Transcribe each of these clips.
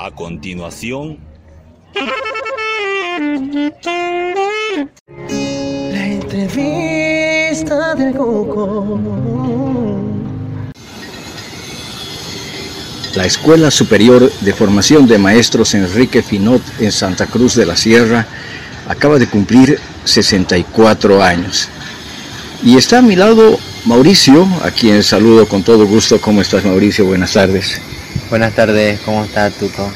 A continuación, La entrevista del Coco. La Escuela Superior de Formación de Maestros Enrique Finot en Santa Cruz de la Sierra acaba de cumplir 64 años. Y está a mi lado Mauricio, a quien saludo con todo gusto. ¿Cómo estás Mauricio? Buenas tardes. Buenas tardes, ¿cómo estás, Tuco?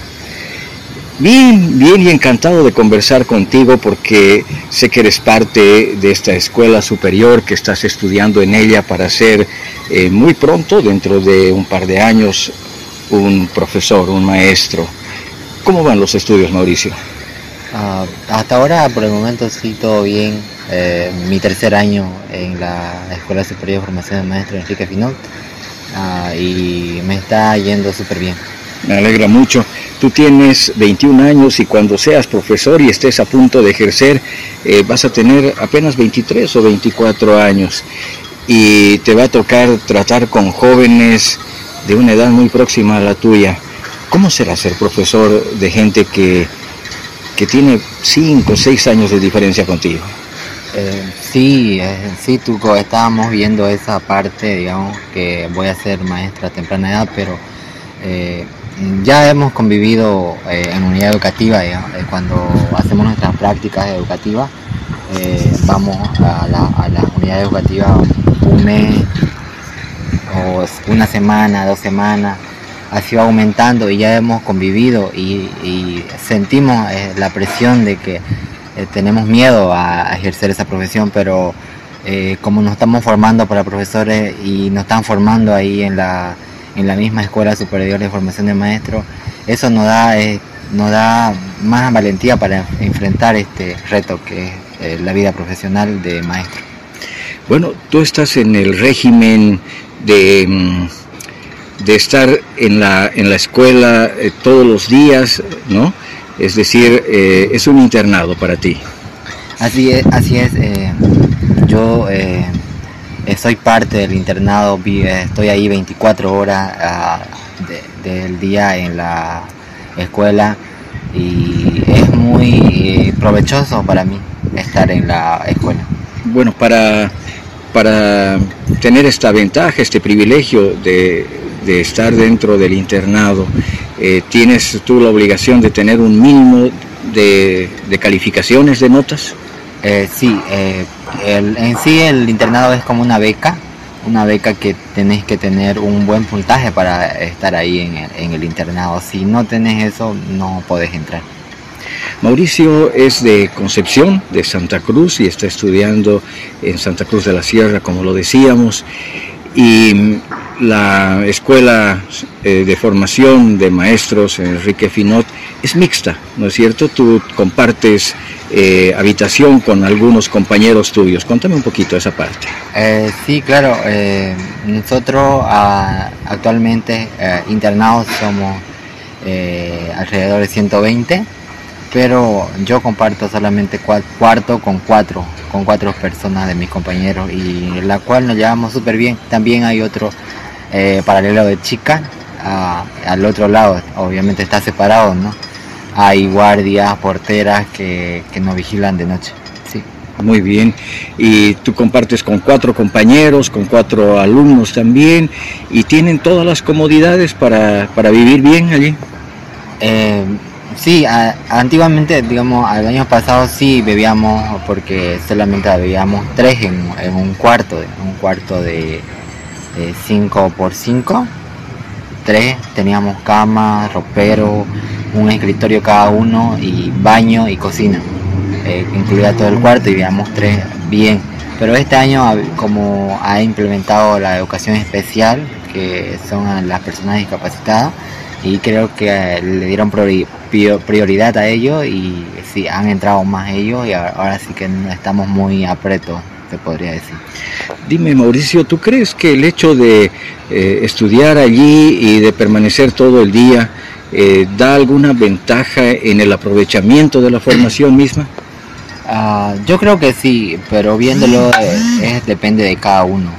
Bien, bien y encantado de conversar contigo porque sé que eres parte de esta escuela superior, que estás estudiando en ella para ser eh, muy pronto, dentro de un par de años, un profesor, un maestro. ¿Cómo van los estudios, Mauricio? Ah, hasta ahora, por el momento, sí, todo bien. Eh, mi tercer año en la Escuela Superior de Formación de Maestro Enrique Finot ah, y me está yendo súper bien. Me alegra mucho. Tú tienes 21 años y cuando seas profesor y estés a punto de ejercer, eh, vas a tener apenas 23 o 24 años y te va a tocar tratar con jóvenes de una edad muy próxima a la tuya. ¿Cómo será ser profesor de gente que, que tiene 5 o 6 años de diferencia contigo? Eh, sí, eh, sí, Tuco, estábamos viendo esa parte, digamos, que voy a ser maestra a temprana edad, pero eh, ya hemos convivido eh, en unidad educativa, eh, cuando hacemos nuestras prácticas educativas, vamos a la, a la unidad educativa un mes una semana, dos semanas, así va aumentando y ya hemos convivido y, sentimos la presión de que eh, tenemos miedo a, ejercer esa profesión, pero eh, como nos estamos formando para profesores y nos están formando ahí en la, en la misma Escuela Superior de Formación de Maestros, eso nos da, eh, nos da más valentía para enfrentar este reto que es la vida profesional de maestro. Bueno, tú estás en el régimen de, mm, de estar en la, en la escuela todos los días, ¿no? Es decir, eh, es un internado para ti. Así es, así es. eh, yo eh, soy parte del internado, estoy ahí 24 horas ah, de- del día en la escuela y es muy provechoso para mí estar en la escuela. Bueno, para, para tener esta ventaja, este privilegio de, de estar dentro del internado, eh, ¿tienes tú la obligación de tener un mínimo de, de calificaciones de notas? Eh, sí, eh, el- en sí el internado es como una beca, una beca que tenés que tener un buen puntaje para estar ahí en el, en el internado. Si no tenés eso, no podés entrar. Mauricio es de Concepción, de Santa Cruz, y está estudiando en Santa Cruz de la Sierra, como lo decíamos. Y la escuela eh, de formación de maestros Enrique Finot es mixta, ¿no es cierto? Tú compartes eh, habitación con algunos compañeros tuyos. Cuéntame un poquito esa parte. Eh, sí, claro, nosotros ah, actualmente internados somos alrededor de 120, pero yo comparto solamente cua- cuarto con cuatro, con cuatro personas de mis compañeros y la cual nos llevamos súper bien. También hay otro eh, paralelo de chicas al otro lado, obviamente está separado, ¿no? Hay guardias, porteras que, que nos vigilan de noche. Sí. Muy bien. Y tú compartes con cuatro compañeros, con cuatro alumnos también, y tienen todas las comodidades para, para vivir bien allí. Eh, sí, antiguamente, digamos, al año pasado sí bebíamos, porque solamente bebíamos tres en, un cuarto, un cuarto de 5 por 5 tres, teníamos cama, ropero, un escritorio cada uno y baño y cocina. Eh, incluía todo el cuarto y vivíamos tres bien. Pero este año, como ha implementado la educación especial, que son las personas discapacitadas, y creo que eh, le dieron priori- prio- prioridad a ellos y sí, han entrado más ellos y ahora, ahora sí que estamos muy apretos, se podría decir. Dime, Mauricio, ¿tú crees que el hecho de eh, estudiar allí y de permanecer todo el día eh, da alguna ventaja en el aprovechamiento de la formación misma? Ah, yo creo que sí, pero viéndolo es, depende de cada uno,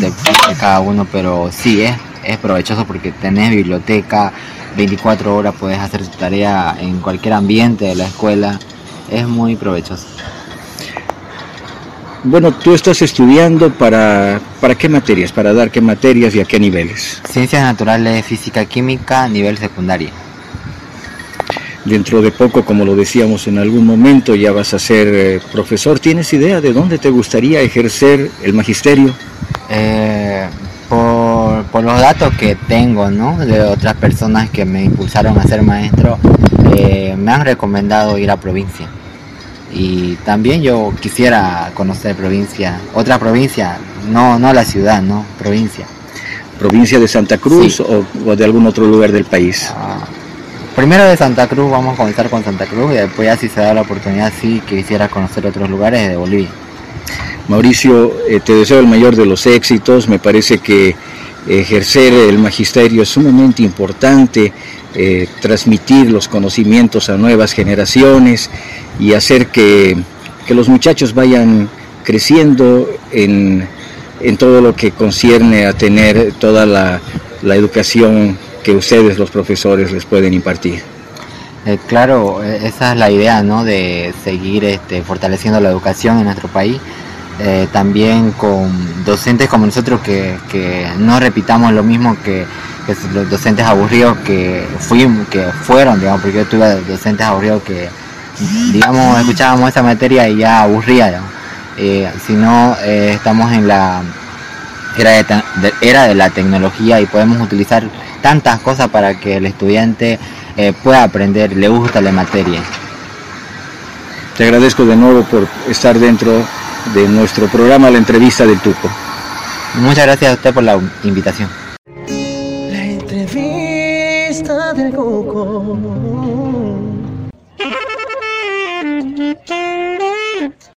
depende de cada uno, pero sí es, es provechoso porque tenés biblioteca, 24 horas puedes hacer tu tarea en cualquier ambiente de la escuela. Es muy provechoso. Bueno, tú estás estudiando para, para qué materias, para dar qué materias y a qué niveles. Ciencias naturales, física, química, nivel secundario. Dentro de poco, como lo decíamos en algún momento, ya vas a ser eh, profesor. ¿Tienes idea de dónde te gustaría ejercer el magisterio? Eh, por, los datos que tengo, ¿no? De otras personas que me impulsaron a ser maestro, eh, me han recomendado ir a provincia. Y también yo quisiera conocer provincia, otra provincia, no, no la ciudad, no, provincia. ¿Provincia de Santa Cruz sí. o, o, de algún otro lugar del país? Ah, primero de Santa Cruz, vamos a comenzar con Santa Cruz y después ya si se da la oportunidad sí quisiera conocer otros lugares de Bolivia. Mauricio, eh, te deseo el mayor de los éxitos, me parece que ejercer el magisterio es sumamente importante, eh, transmitir los conocimientos a nuevas generaciones y hacer que, que los muchachos vayan creciendo en, en, todo lo que concierne a tener toda la, la educación que ustedes los profesores les pueden impartir. Eh, claro, esa es la idea, ¿no? De seguir este, fortaleciendo la educación en nuestro país. Eh, también con docentes como nosotros que, que no repitamos lo mismo que, los docentes aburridos que fuimos, que fueron, digamos, porque yo tuve docentes aburridos que, digamos, escuchábamos esa materia y ya aburría. Eh, sino eh, estamos en la era de, de, era de la tecnología y podemos utilizar tantas cosas para que el estudiante eh, pueda aprender, le gusta la materia. Te agradezco de nuevo por estar dentro de nuestro programa La Entrevista del Tuco. Muchas gracias a usted por la invitación. La entrevista del Cuco.